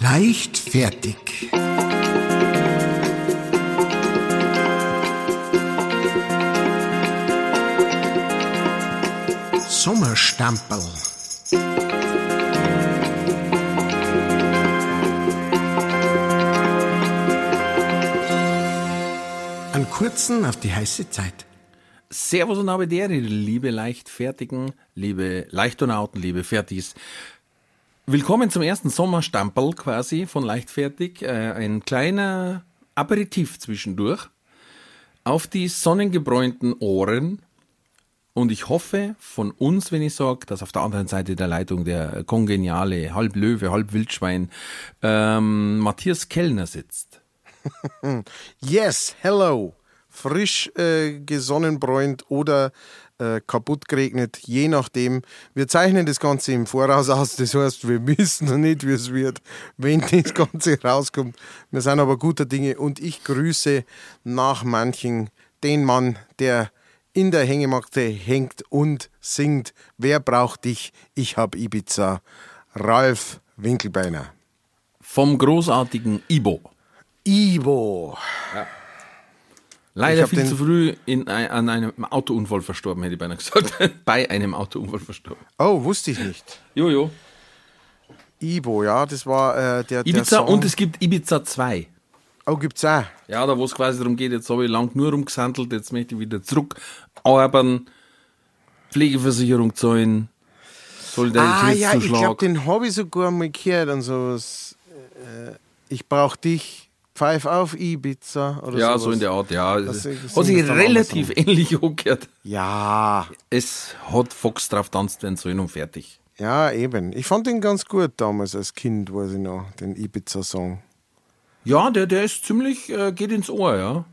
Leichtfertig. Sommerstampel. Einen kurzen auf die heiße Zeit. Servus und Abedere, liebe Leichtfertigen, liebe Leichtonauten, liebe Fertis. Willkommen zum ersten Sommerstampel quasi von Leichtfertig. Äh, ein kleiner Aperitif zwischendurch auf die sonnengebräunten Ohren. Und ich hoffe von uns, wenn ich sage, dass auf der anderen Seite der Leitung der kongeniale, halb Löwe, halb Wildschwein, ähm, Matthias Kellner sitzt. Yes, hello. Frisch äh, gesonnenbräunt oder äh, kaputt geregnet, je nachdem. Wir zeichnen das Ganze im Voraus aus, das heißt, wir wissen noch nicht, wie es wird, wenn das Ganze rauskommt. Wir sind aber guter Dinge und ich grüße nach manchen den Mann, der in der Hängematte hängt und singt. Wer braucht dich? Ich hab Ibiza. Ralf Winkelbeiner. Vom großartigen Ibo. Ivo. Ich Leider viel zu früh in, an einem Autounfall verstorben, hätte ich beinahe gesagt. Bei einem Autounfall verstorben. Oh, wusste ich nicht. Jojo. Ivo, ja, das war äh, der, der Ibiza Song. und es gibt Ibiza 2. oh, gibt's auch. Ja, da wo es quasi darum geht, jetzt habe ich lang nur rumgesandelt, jetzt möchte ich wieder zurück arbeiten, Pflegeversicherung zahlen, Ah, Solidaritätszuschlag. ja, ich glaube, den habe ich sogar mal gehört und sowas. Äh, ich brauch dich, pfeif auf Ibiza oder ja, sowas. so in der Art, ja. Das- hat sich relativ ähnlich angehört. Ja, Es hat Fox drauf tanzt werden sollen und fertig. ja, eben. Ich fand den ganz gut damals als Kind, weiß ich noch, den Ibiza-Song. Ja, der, der ist ziemlich, äh, geht ins Ohr, ja.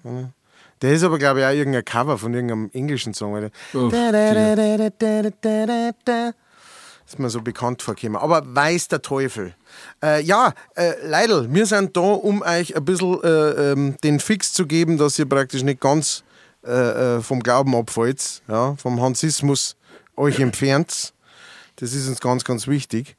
Der ist aber, glaube ich, auch irgendein Cover von irgendeinem englischen Song. Weil Oh, da, da, da, ist mir so bekannt vorgekommen. Aber weiß der Teufel. Äh, ja, äh, Leidl, wir sind da, um euch ein bisschen äh, ähm, den Fix zu geben, dass ihr praktisch nicht ganz äh, äh, vom Glauben abfällt, ja, vom Hansismus euch entfernt. Das ist uns ganz, ganz wichtig.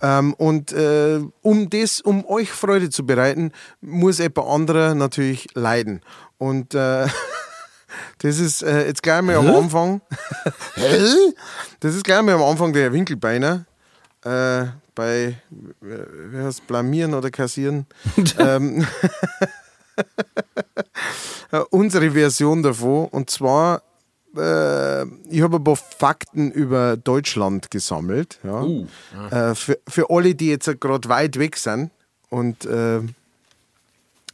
Ähm, und äh, um das, um euch Freude zu bereiten, muss jemand anderer natürlich leiden. Und äh, das ist äh, jetzt gleich mal am Anfang. Hä? das ist gleich mal am Anfang der Winkelbeiner. Äh, bei, wie heißt blamieren oder kassieren. ähm, äh, unsere Version davon. Und zwar, äh, ich habe ein paar Fakten über Deutschland gesammelt. Ja. Uh, Äh, für, für alle, die jetzt gerade weit weg sind und, äh,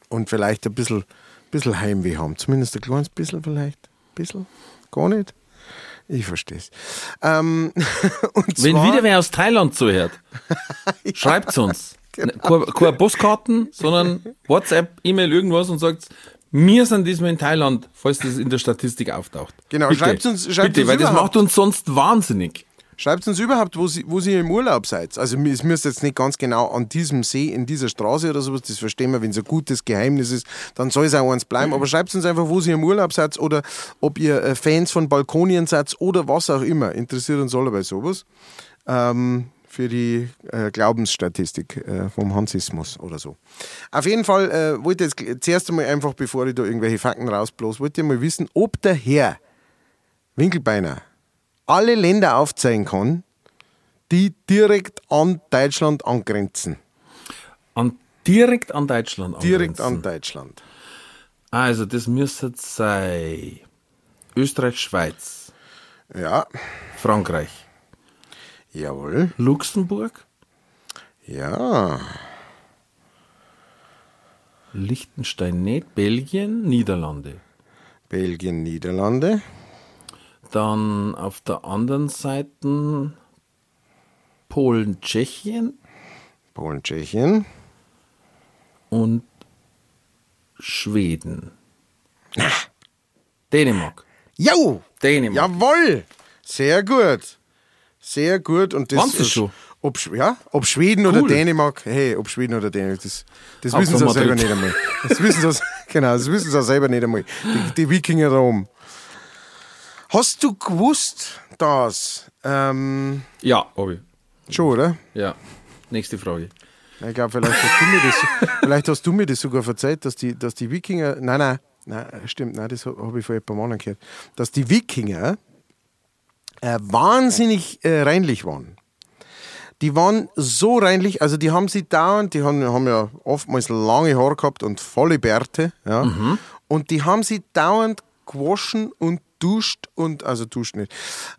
und vielleicht ein bisschen, bisschen Heimweh haben. Zumindest ein kleines bisschen vielleicht. Ein bisschen? Gar nicht? Ich verstehe es. Ähm, Wenn wieder wer aus Thailand zuhört, schreibt's uns. Genau. Keine, keine Postkarten, sondern WhatsApp, E-Mail, irgendwas und sagt, wir sind diesmal in Thailand, falls das in der Statistik auftaucht. Genau, Bitte, schreibt's uns- schreibt's bitte, uns weil das überhaupt. macht uns sonst wahnsinnig. Schreibt uns überhaupt, wo sie, wo sie im Urlaub seid. Also es müsst jetzt nicht ganz genau an diesem See, in dieser Straße oder sowas, das verstehen wir, wenn es ein gutes Geheimnis ist, dann soll es auch eins bleiben. Aber schreibt uns einfach, wo sie im Urlaub seid oder ob ihr äh, Fans von Balkonien seid oder was auch immer. Interessiert uns alle bei sowas. Ähm, für die äh, Glaubensstatistik äh, vom Hansismus oder so. Auf jeden Fall äh, wollte ich jetzt zuerst einmal einfach, bevor ich da irgendwelche Fakten rausblos, wollte ich mal wissen, ob der Herr Winkelbeiner alle Länder aufzeigen kann, die direkt an Deutschland angrenzen. An, direkt an Deutschland Direkt angrenzen. an Deutschland. Also, das müsste sein Österreich, Schweiz, Ja, Frankreich, jawohl. Luxemburg, Ja, Liechtenstein nicht, Belgien, Niederlande. Belgien, Niederlande. Dann auf der anderen Seite Polen, Tschechien Polen, Tschechien. und Schweden. Dänemark. Jo! Dänemark. Jawohl! Sehr gut. Sehr gut. Und das Waren's das schon? Ob, ja, ob Schweden oder Cool. Dänemark, hey, ob Schweden oder Dänemark, das, das wissen sie selber nicht einmal. Das wissen sie, genau, das wissen sie auch selber nicht einmal. Die, die Wikinger da oben. Hast du gewusst, dass, ähm, Ja, hab ich. schon, oder? Ja. Nächste Frage. Ich glaube, vielleicht hast du mir das, vielleicht hast du mir das sogar verzeiht, dass die, dass die Wikinger, nein, nein, nein, stimmt, nein, das habe ich vor ein paar Monaten gehört, dass die Wikinger äh, wahnsinnig äh, reinlich waren. Die waren so reinlich, also die haben sie dauernd, die haben, haben ja oftmals lange Haare gehabt und volle Bärte, ja, und die haben sie dauernd gewaschen und duscht und, also duscht nicht,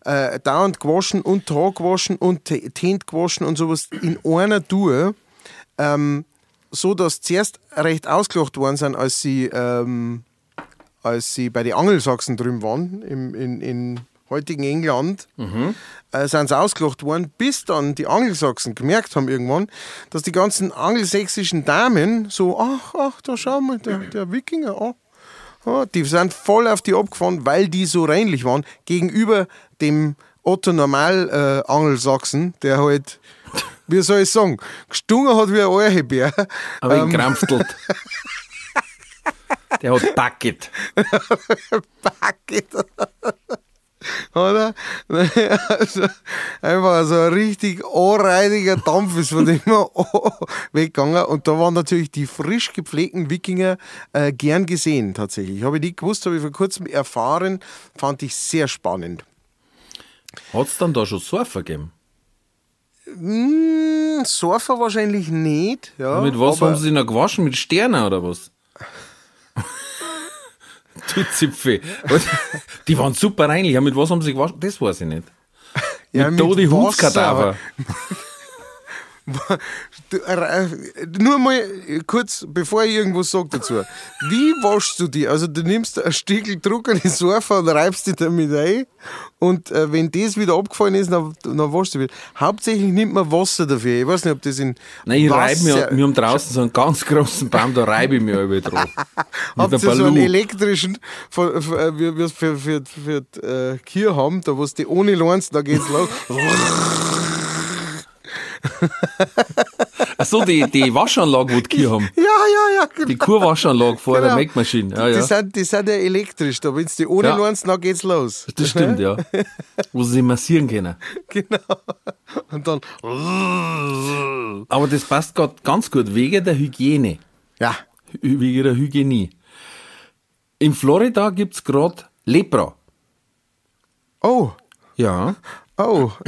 äh, dauernd gewaschen und Haar gewaschen und Tint gewaschen und sowas in einer Tour, ähm, so dass zuerst recht ausgelacht worden sind, als sie, ähm, als sie bei den Angelsachsen drüben waren, im, in, in heutigen England, äh, sind sie ausgelacht worden, bis dann die Angelsachsen gemerkt haben irgendwann, dass die ganzen angelsächsischen Damen so, ach, ach, da schau mal, der, der Wikinger, ah, ah, die sind voll auf die abgefahren, weil die so reinlich waren, gegenüber dem Otto Normal äh, Angelsachsen, der halt, wie soll ich sagen, gestungen hat wie ein Eichelbär. Aber Ähm. krampftelt. Der hat Bucket. Bucket. Oder? Also, einfach so ein richtig anreiniger Dampf ist von dem weggegangen. Und da waren natürlich die frisch gepflegten Wikinger äh, gern gesehen, tatsächlich. Habe ich nicht gewusst, habe ich vor kurzem erfahren, fand ich sehr spannend. Hat es dann da schon Surfer gegeben? Hm, Surfer wahrscheinlich nicht. Ja, Mit was haben sie noch gewaschen? Mit Sternen oder was? Was? Die waren super reinlich. Mit was haben sie gewaschen? Das weiß ich nicht. Ja, mit mit Todi. Hundskadaver. Nur mal kurz, bevor ich irgendwas sage dazu. Wie waschst du die? Also, du nimmst ein Stückel trockene Seife und reibst die damit ein. Und äh, wenn das wieder abgefallen ist, dann, dann waschst du wieder. Hauptsächlich nimmt man Wasser dafür. Ich weiß nicht, ob das in. Nein, ich reibe mir, wir haben draußen so einen ganz großen Baum, da reibe ich mir über dran. Habt ihr so einen elektrischen, von- äh, wie wir es für, für, für, für äh, Kühe haben, da wo es die ohne Lorns, da geht's los. Achso, die, die Waschanlage, wo die Kühe haben. ja, ja, ja, genau. Die Kurwaschanlage vor der Genau. Melkmaschine. Ja, Die, ja. sind, die sind ja elektrisch, da wenn die ohne Ja. Lorns, dann geht's los. Das stimmt, ja. Wo sie sich massieren können. Genau. Und dann. Aber das passt gerade ganz gut, wegen der Hygiene. Ja. Wegen der Hygienie. In Florida gibt's gerade Lepra. Oh, Ja. Oh.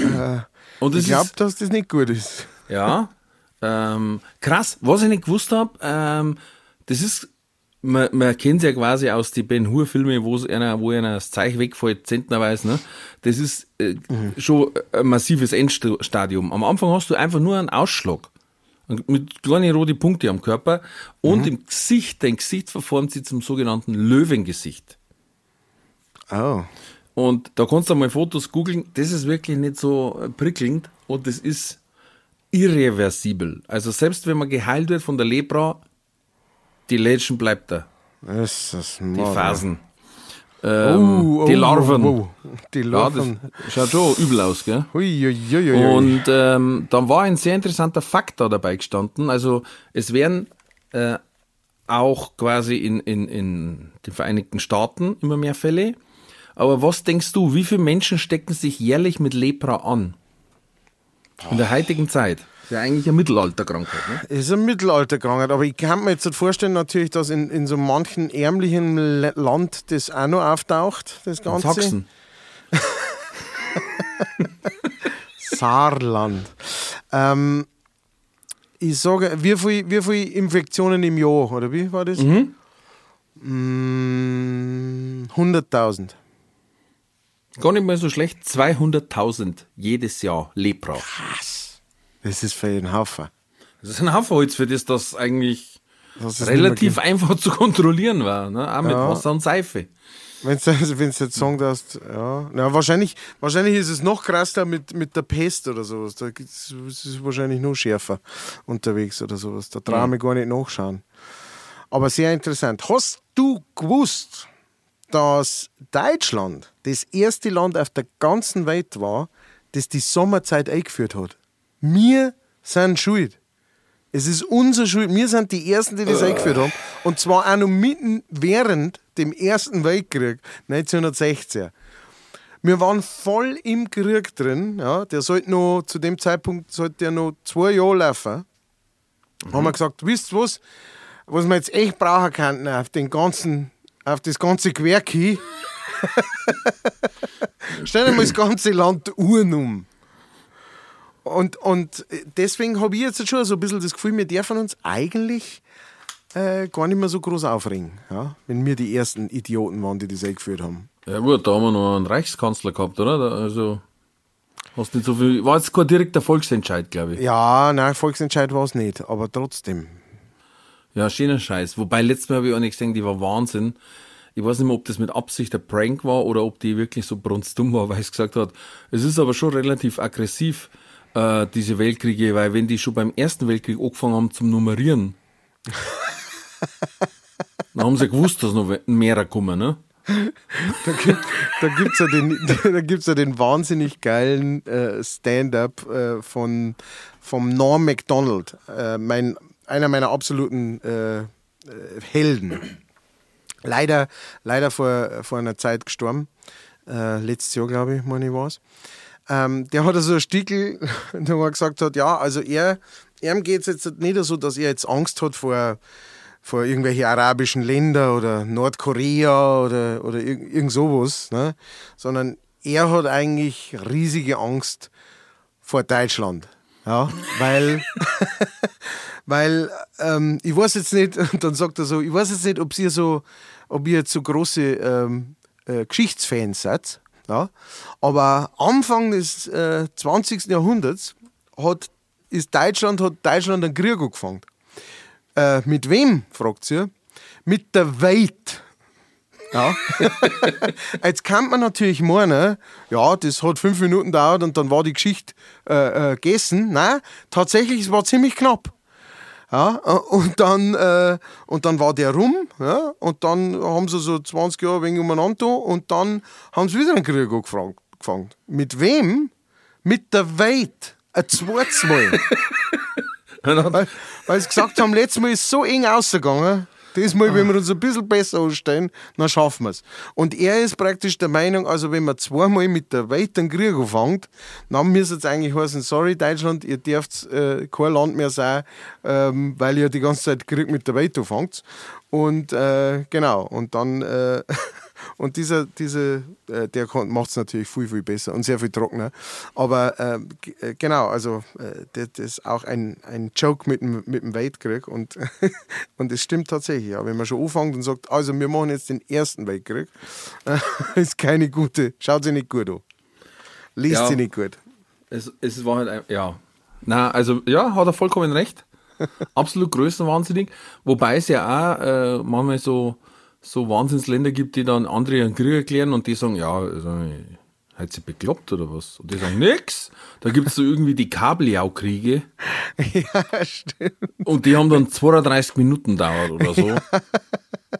Äh, ich glaube, dass das nicht gut ist. ja, ähm, krass. Was ich nicht gewusst habe, ähm, das ist, man, man kennt ja quasi aus den Ben Hur-Filmen, wo einer, wo einer das Zeichen wegfällt, zentnerweise, ne? Das ist äh, schon ein massives Endstadium. Am Anfang hast du einfach nur einen Ausschlag. Mit kleinen roten Punkte am Körper und im Gesicht, dein Gesicht verformt sich zum sogenannten Löwengesicht. Oh. Und da kannst du mal Fotos googeln, das ist wirklich nicht so äh, prickelnd und das ist irreversibel. Also selbst wenn man geheilt wird von der Lepra, die Legend bleibt da, Das ist die Phasen. Ähm, Oh, die oh, Larven. oh, oh. Die Ja, das Larven. schaut schon übel aus, gell? Ui, ui, ui, ui. Und ähm, dann war ein sehr interessanter Fakt da dabei gestanden. Also es werden äh, auch quasi in, in, in den Vereinigten Staaten immer mehr Fälle. Aber was denkst du, wie viele Menschen stecken sich jährlich mit Lepra an? In der heutigen Zeit. Das ist ja eigentlich eine Mittelalterkrankheit. Ne? ist eine Mittelalterkrankheit, aber ich kann mir jetzt nicht vorstellen, natürlich, dass in, in so manchen ärmlichen Land das auch noch auftaucht, das In Ganze. Sachsen. Saarland. Ähm, ich sage, wie viele wie viel Infektionen im Jahr, oder wie war das? Mhm. Mm, 100.000. Gar nicht mal so schlecht. 200.000 jedes Jahr Lepra. Das ist für einen Haufen. Das ist ein Haufen Holz, für das das eigentlich Das ist relativ einfach zu kontrollieren war. Ne? Auch mit Ja. Wasser und Seife. Wenn du also wenn's jetzt sagen darfst, ja. Na, wahrscheinlich, wahrscheinlich ist es noch krasser mit, mit der Pest oder sowas. Da gibt's, es ist wahrscheinlich noch schärfer unterwegs oder sowas. Da traue ich mich gar nicht nachschauen. Aber sehr interessant. Hast du gewusst, dass Deutschland das erste Land auf der ganzen Welt war, das die Sommerzeit eingeführt hat? Wir sind schuld. Es ist unsere Schuld. Wir sind die Ersten, die das eingeführt haben. Und zwar auch noch mitten während dem Ersten Weltkrieg 1916. Wir waren voll im Krieg drin. Ja, der sollte noch, zu dem Zeitpunkt sollte der noch zwei Jahre laufen. haben wir gesagt, wisst ihr was, was wir jetzt echt brauchen könnten auf den ganzen, auf das ganze Gewerk hin, stellen wir mal das ganze Land Uhren um. Und, und deswegen habe ich jetzt schon so ein bisschen das Gefühl, wir dürfen uns eigentlich äh, gar nicht mehr so groß aufregen, ja? wenn wir die ersten Idioten waren, die das eingeführt haben. Ja gut, da haben wir noch einen Reichskanzler gehabt, oder? Da, also hast nicht so viel. War jetzt kein direkter Volksentscheid, glaube ich. Ja, nein, Volksentscheid war es nicht, aber trotzdem. Ja, schöner Scheiß. Wobei letztes Mal habe ich auch nicht gesehen, die war Wahnsinn. Ich weiß nicht mehr, ob das mit Absicht der Prank war oder ob die wirklich so brunstdumm war, weil es gesagt hat. Es ist aber schon relativ aggressiv, äh, diese Weltkriege, weil wenn die schon beim Ersten Weltkrieg angefangen haben zum Nummerieren, dann haben sie gewusst, dass noch mehr kommen, ne? Da gibt da gibt's ja, den, da gibt's ja den wahnsinnig geilen äh, Stand-up äh, von, vom Norm MacDonald, äh, mein, einer meiner absoluten äh, äh, Helden. Leider, leider vor, vor einer Zeit gestorben. Äh, letztes Jahr, glaube ich, meine ich war. Ähm, der hat also einen Stickel, der er gesagt hat, ja, also er, ihm geht es jetzt nicht so, dass er jetzt Angst hat vor, vor irgendwelche arabischen Länder oder Nordkorea oder, oder irgend, irgend sowas, ne? sondern er hat eigentlich riesige Angst vor Deutschland. Ja, weil, weil ähm, ich weiß jetzt nicht, und dann sagt er so, ich weiß jetzt nicht, ob ihr so, ob ihr jetzt so große ähm, äh, Geschichtsfans seid, ja, aber Anfang des äh, 20. Jahrhunderts hat, ist Deutschland, hat Deutschland einen Krieg angefangen. Äh, mit wem, fragt sie? Mit der Welt. Ja. Jetzt kann man natürlich meinen, ja, das hat fünf Minuten gedauert und dann war die Geschichte äh, äh, gegessen. Nein, tatsächlich, es war ziemlich knapp. Ja, äh, und, dann, äh, und dann war der rum, ja, und dann haben sie so 20 Jahre wegen umeinander und dann haben sie wieder einen Krieg angefangen. Mit wem? Mit der Welt. Ein zweites Mal. weil, weil sie gesagt haben, letztes Mal ist es so eng ausgegangen. Diesmal, wenn wir uns ein bisschen besser anstellen, dann schaffen wir es. Und er ist praktisch der Meinung, also wenn man zweimal mit der Welt einen Krieg anfängt, dann müsste es eigentlich heißen, sorry Deutschland, ihr dürft äh, kein Land mehr sein, ähm, weil ihr die ganze Zeit Krieg mit der Welt anfangt. Und äh, genau, und dann äh, Und dieser, diese, äh, der macht es natürlich viel, viel besser und sehr viel trockener. Aber ähm, äh, genau, also äh, das, ist auch ein, ein Joke mit dem, mit dem Weltkrieg. Und, und es stimmt tatsächlich. Ja. Wenn man schon anfängt und sagt, also wir machen jetzt den ersten Weltkrieg, ist keine gute, schaut sich nicht gut an. Liest ja, sie nicht gut. Es, es war halt, ein, ja. Na, also ja, hat er vollkommen recht. Absolut größenwahnsinnig. Wobei es ja auch äh, manchmal so so Wahnsinnsländer gibt, die dann andere einen Krieg erklären und die sagen, ja, also, hat sie bekloppt oder was? Und die sagen, nix. Da gibt es so irgendwie die Kabeljau-Kriege. Ja, stimmt. Und die haben dann 32 Minuten dauert oder so. Ja.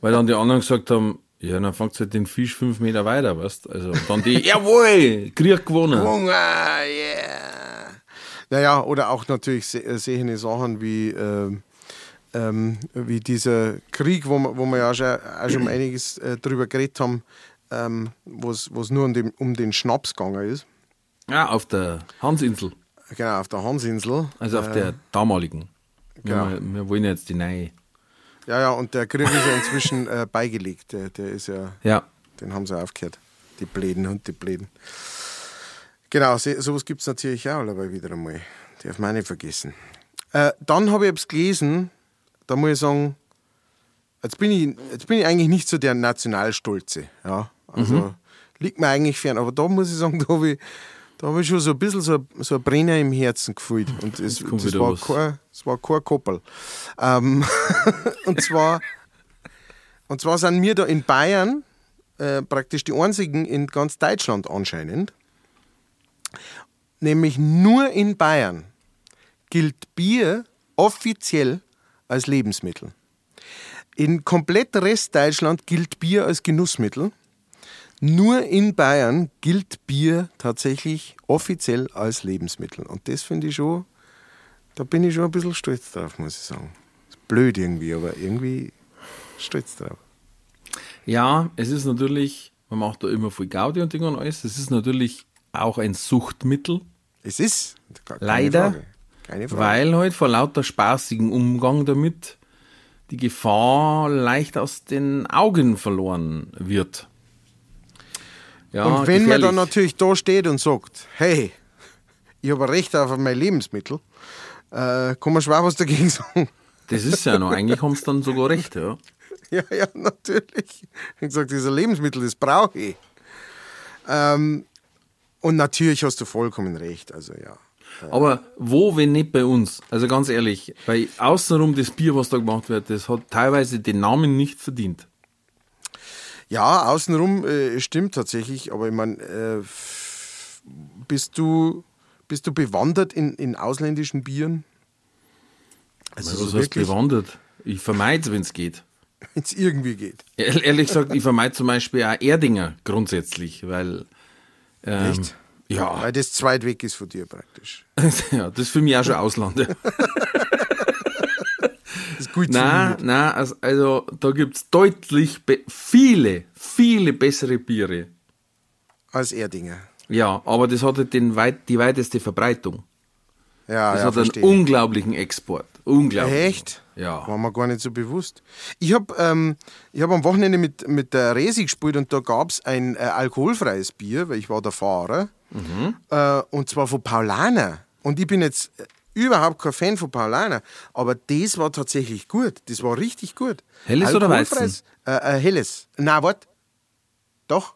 Weil dann die anderen gesagt haben, ja, dann fangt halt den Fisch fünf Meter weiter, weißt Also und dann die, jawohl, Krieg gewonnen. Hunger, yeah. Naja, oder auch natürlich sehende Sachen wie, äh, ähm, wie dieser Krieg, wo wir, wo wir ja auch schon, auch schon einiges äh, drüber geredet haben, ähm, wo es nur um den, um den Schnaps gegangen ist. Ja, auf der Hansinsel. Genau, auf der Hansinsel. Also auf äh, der damaligen. Genau. Wir, wir, wollen jetzt die neue. Ja, ja, und der Krieg ist ja inzwischen äh, beigelegt. Der, der ist ja, ja. Den haben sie aufgehört. Die Bläden und die Bläden. Genau, so, sowas gibt es natürlich auch dabei wieder einmal. Darf man nicht vergessen. Äh, dann habe ich es gelesen, da muss ich sagen, jetzt bin ich, jetzt bin ich eigentlich nicht so der Nationalstolze. Ja? Also mhm. liegt mir eigentlich fern. Aber da muss ich sagen, da habe ich, da hab ich schon so ein bisschen so, so ein Brenner im Herzen gefühlt. Und es, das, war kein, das war kein Koppel. Ähm, und, zwar, und zwar sind wir da in Bayern äh, praktisch die einzigen in ganz Deutschland anscheinend. Nämlich nur in Bayern gilt Bier offiziell als Lebensmittel. In komplett Restdeutschland gilt Bier als Genussmittel. Nur in Bayern gilt Bier tatsächlich offiziell als Lebensmittel. Und das finde ich schon, da bin ich schon ein bisschen stolz drauf, muss ich sagen. Ist blöd irgendwie, aber irgendwie stolz drauf. Ja, es ist natürlich, man macht da immer viel Gaudi und Dinge und alles. Es ist natürlich auch ein Suchtmittel. Es ist. Leider. Frage. Weil halt vor lauter spaßigen Umgang damit die Gefahr leicht aus den Augen verloren wird. Ja, und wenn man gefährlich. dann natürlich da steht und sagt, hey, ich habe Recht auf mein Lebensmittel, äh, kann man schwer was dagegen sagen. Das ist ja noch, eigentlich haben sie dann sogar recht, ja. Ja, ja, natürlich. Ich habe gesagt, ein Lebensmittel, das brauche ich. Ähm, und natürlich hast du vollkommen recht. Also ja. Aber wo, wenn nicht bei uns? Also ganz ehrlich, weil außenrum das Bier, was da gemacht wird, das hat teilweise den Namen nicht verdient. Ja, außenrum äh, stimmt tatsächlich, aber ich meine, äh, bist du, bist du bewandert in, in ausländischen Bieren? Also Was so heißt wirklich, bewandert? Ich vermeide es, wenn es geht. wenn es irgendwie geht. Ehr- Ehrlich gesagt, ich vermeide zum Beispiel auch Erdinger grundsätzlich, weil. Ähm, Echt? Ja, Weil das zweit weg ist von dir praktisch. ja, das ist für mich auch schon Ausland. Das ist gut Nein, nein, also, also da gibt es deutlich viele, viele bessere Biere. als Erdinger. Ja, aber das hat halt den weit, die weiteste Verbreitung. Ja, Das ja, hat verstehe. einen unglaublichen Export. Unglaublich. Echt? Ja. War mir gar nicht so bewusst. Ich habe ähm, ich hab am Wochenende mit, mit der Resi gespielt und da gab es ein äh, alkoholfreies Bier, weil ich war der Fahrer. Mhm. Äh, und zwar von Paulaner. Und ich bin jetzt äh, überhaupt kein Fan von Paulaner, aber das war tatsächlich gut. Das war richtig gut. Helles oder Alkoholfreies- Äh, äh, helles. Na, warte. Doch.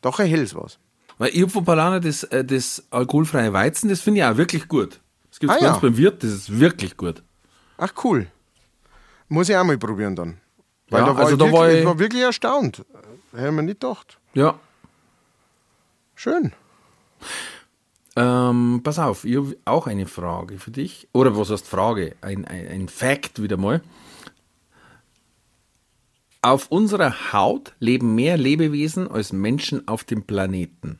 Doch, ein helles war's. Weil ich hab von Palana das, äh, das alkoholfreie Weizen, das finde ich auch wirklich gut. Das gibt es Ah, bei uns ja. beim Wirt, das ist wirklich gut. Ach, cool. Muss ich auch mal probieren dann. Weil Ja, da war, also ich da wirklich, war ich- ich war wirklich erstaunt. Hätte man nicht gedacht. Ja. Schön. Ähm, pass auf, ich habe auch eine Frage für dich. Oder was heißt Frage? Ein, ein, ein Fact wieder mal. Auf unserer Haut leben mehr Lebewesen als Menschen auf dem Planeten.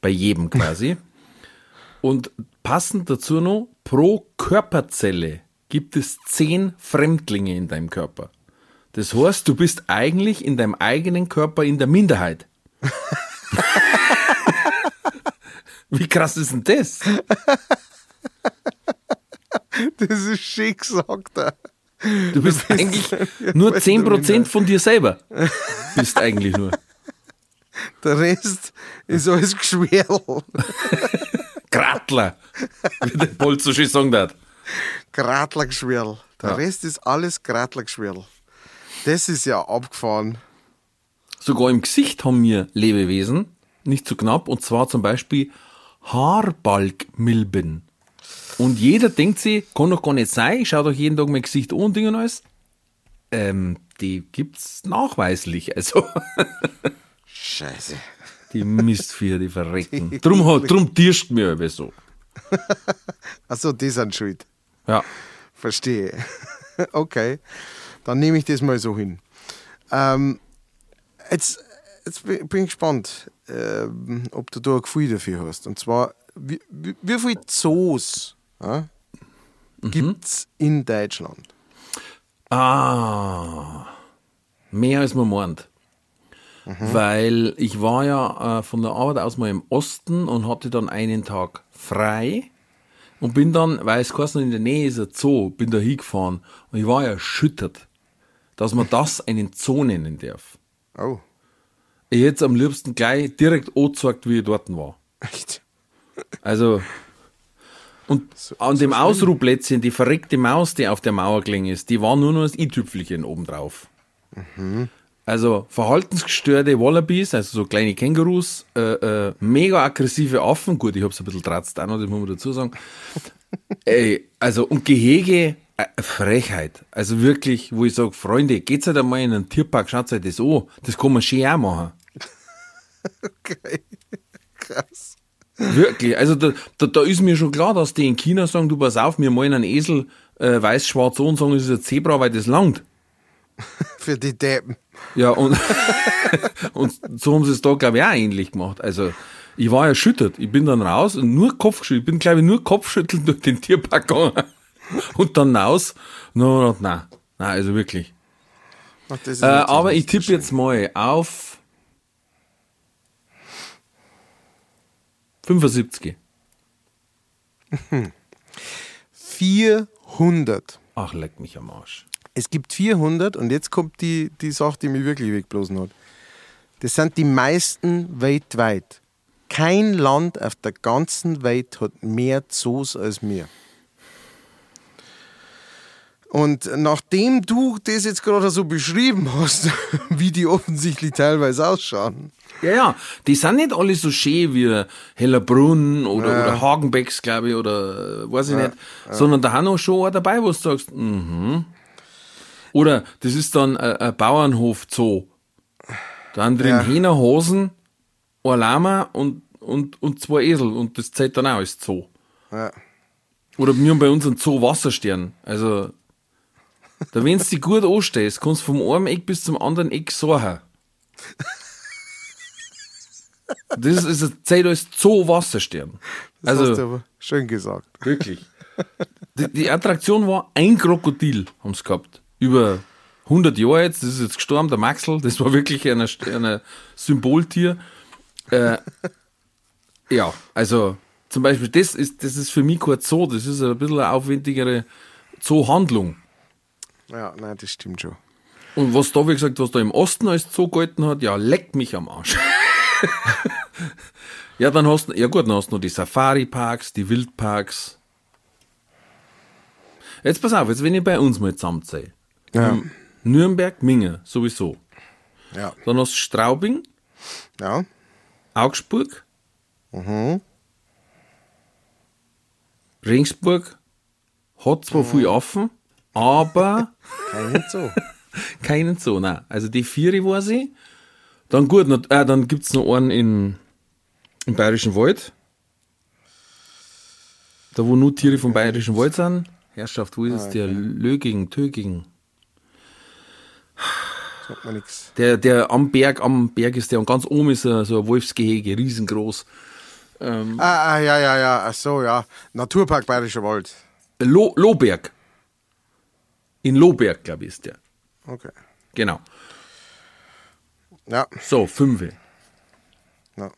Bei jedem quasi. Und passend dazu noch, pro Körperzelle gibt es zehn Fremdlinge in deinem Körper. Das heißt, du bist eigentlich in deinem eigenen Körper in der Minderheit. Wie krass ist denn das? Das ist schick gesagt. er. Du bist eigentlich nur 10% von dir selber. Bist eigentlich nur. Der Rest ist alles Geschwerl. Gratler. Wie der Bolt so schön sagen hat. Gratlergeschwerl. Der Ja. Rest ist alles Gratlergeschwerl. Das ist ja abgefahren. Sogar im Gesicht haben wir Lebewesen, nicht zu knapp, und zwar zum Beispiel Haarbalgmilben. Und jeder denkt sich, kann doch gar nicht sein, ich schau doch jeden Tag mein Gesicht an und Ding und alles. Ähm, die gibt's nachweislich, also Scheiße. die Mistviecher, die verrecken. Drum, hat- drum tirscht mir aber so. Achso, die sind schuld. Ja. Verstehe. Okay. Dann nehme ich das mal so hin. Ähm, jetzt, jetzt bin ich gespannt, ähm, ob du da ein Gefühl dafür hast. Und zwar, wie, wie, wie viele Zoos ja, gibt es in Deutschland? Ah, mehr als man meint. Weil ich war ja äh, von der Arbeit aus mal im Osten und hatte dann einen Tag frei und bin dann, weil es hat, in der Nähe ist ein Zoo, bin da hingefahren und ich war erschüttert, dass man das einen Zoo nennen darf. Oh, Ich hätte am liebsten gleich direkt angezeigt, wie ich dort war. echt? Also, und an dem Ausruhplätzchen, die verreckte Maus, die auf der Mauer gelegen ist, die war nur noch das i-Tüpfelchen obendrauf. Also, verhaltensgestörte Wallabies, also so kleine Kängurus, äh, äh, mega aggressive Affen, gut, ich hab's ein bisschen tratzt auch noch, das muss man dazu sagen. Ey, also, und Gehege, äh, Frechheit. Also wirklich, wo ich sage, Freunde, geht's halt einmal in einen Tierpark, schaut euch das an. Das kann man schön auch machen. Okay. Krass. Wirklich, also da, da, da ist mir schon klar, dass die in China sagen, du pass auf, wir malen einen Esel äh, weiß-schwarz an und sagen, es ist ein Zebra, weil das langt. Für die Deppen. Ja, und, und so haben sie es da, glaube ich, auch ähnlich gemacht. Also, ich war erschüttert. Ich bin dann raus und nur Kopfschütteln. Ich bin, glaube ich, nur Kopfschütteln durch den Tierpark gegangen. Und dann raus. No, nein, nein, also wirklich. Ach, Äh, aber ich so tippe jetzt mal auf 75. 400. Ach, leck mich am Arsch. Es gibt 400 und jetzt kommt die, die Sache, die mich wirklich wegblasen hat. Das sind die meisten weltweit. Kein Land auf der ganzen Welt hat mehr Zoos als wir. Und nachdem du das jetzt gerade so beschrieben hast, wie die offensichtlich teilweise ausschauen, Ja, ja, die sind nicht alle so schön wie Hellerbrunn oder, oder Hagenbecks, glaube ich, oder äh, weiß ich nicht, sondern da haben auch schon auch dabei, wo du sagst, mhm. Oder das ist dann ein, ein Bauernhof Zoo. Da haben drin Ja. Hähner, Hasen, ein Lama und, und, und zwei Esel und das zählt dann auch als Zoo. ja, Oder wir haben bei uns einen Zoo Wasserstern. Also, da wenn du dich gut anstehst, kannst du vom einen Eck bis zum anderen Eck sagen. Das ist ein zählt als Zoo Wasserstern. das hast du Also, aber schön gesagt. wirklich. Die, die Attraktion war ein Krokodil, haben sie gehabt. Über 100 Jahre jetzt, das ist jetzt gestorben, der Maxel, das war wirklich ein eine Symboltier. Äh, ja, also zum Beispiel, das ist, das ist für mich kein Zoo, das ist ein bisschen eine aufwendigere Zoohandlung. Ja, nein, das stimmt schon. Und was da, wie gesagt, was da im Osten als Zoo gehalten hat, ja, leckt mich am Arsch. ja, dann hast du, ja gut, dann hast du noch die Safari-Parks, die Wildparks. Jetzt pass auf, jetzt wenn ich bei uns mal zusammenzähle. Ja. Nürnberg, Minge, sowieso. Ja. Dann hast du Straubing, Ja. Augsburg, Regensburg, hat zwar viel offen, aber Kein so. keinen Zoo, nein. Also die vier war sie. Dann gut, noch, äh, dann gibt's noch einen in, im Bayerischen Wald. Da wo nur Tiere vom Bayerischen Wald sind. Herrschaft, wo ist es? Der Löging, Töging. Sagt mir nichts. Der, der am Berg, am Berg ist der und ganz oben ist er so ein Wolfsgehege, riesengroß. Ah, ah, ja, ja, ja. Ach so, ja. Naturpark Bayerischer Wald. Lo, Lohberg. In Lohberg, glaube ich, ist der. Okay. Genau. Ja. So, fünfe. ja.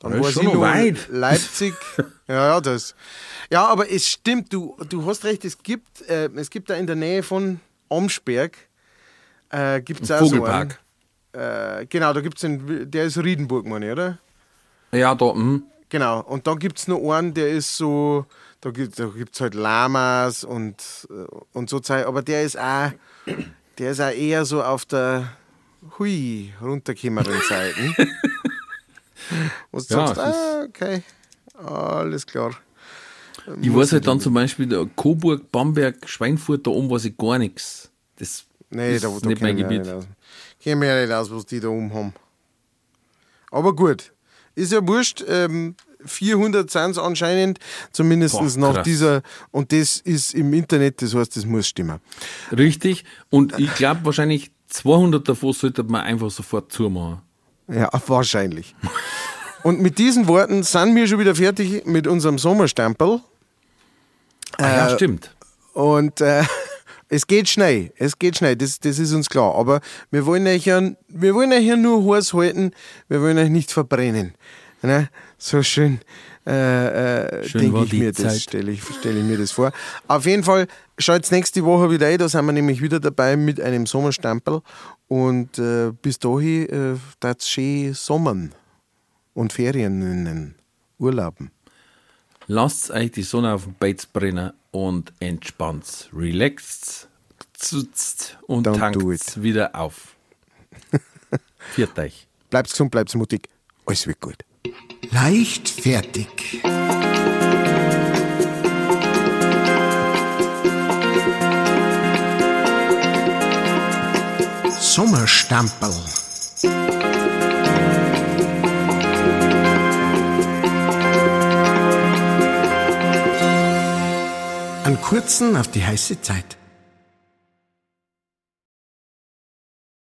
Dann Das ist war schon noch weit. Leipzig. ja, ja, das. Ja, aber es stimmt, du, du hast recht, es gibt, äh, es gibt da in der Nähe von Omsberg, äh, gibt es auch Vogelpark. so einen. Äh, genau, da gibt es den, der ist Riedenburg, meine ich, oder? Ja, da, hm. Genau, und dann gibt es noch einen, der ist so, da gibt es halt Lamas und, äh, und so Zeug, aber der ist auch, der ist auch eher so auf der hui, runterkommenden Seite. Wo du Ja, sagst, ah, okay, alles klar. Ich weiß halt dann zum Beispiel, der Coburg, Bamberg, Schweinfurt, da oben weiß ich gar nichts. Das Nee, ist da, da nicht mein ich Gebiet. Kenn mich ja nicht aus, was die da oben haben. Aber gut, ist ja wurscht. Ähm, 400 sind es anscheinend, zumindest Boah, nach krass. dieser. Und das ist im Internet, das heißt, das muss stimmen. Richtig. Und ich glaube wahrscheinlich 200 davon sollte man einfach sofort zumachen. Ja, wahrscheinlich. Und mit diesen Worten sind wir schon wieder fertig mit unserem Sommerstempel. Ah, ja, stimmt. Und äh, es geht schnell, es geht schnell, das, das ist uns klar. Aber wir wollen euch ja, wir wollen euch ja nur heiß halten, wir wollen euch nicht verbrennen. Ne? So schön, äh, äh, denke ich mir das, Zeit. stelle ich, stell ich mir das vor. Auf jeden Fall schaut nächste Woche wieder ein, da sind wir nämlich wieder dabei mit einem Sommerstempel. Und äh, bis dahin äh, das schön Sommern und Ferien nennen, Urlauben. Lasst euch die Sonne auf dem Beiz brennen und entspannt's. Relaxt zutzt und Don't do tankt's wieder auf. Viert euch. Bleibt gesund, bleibt mutig, alles wird gut. Leichtfertig. Sommerstampel. Einen kurzen auf die heiße Zeit.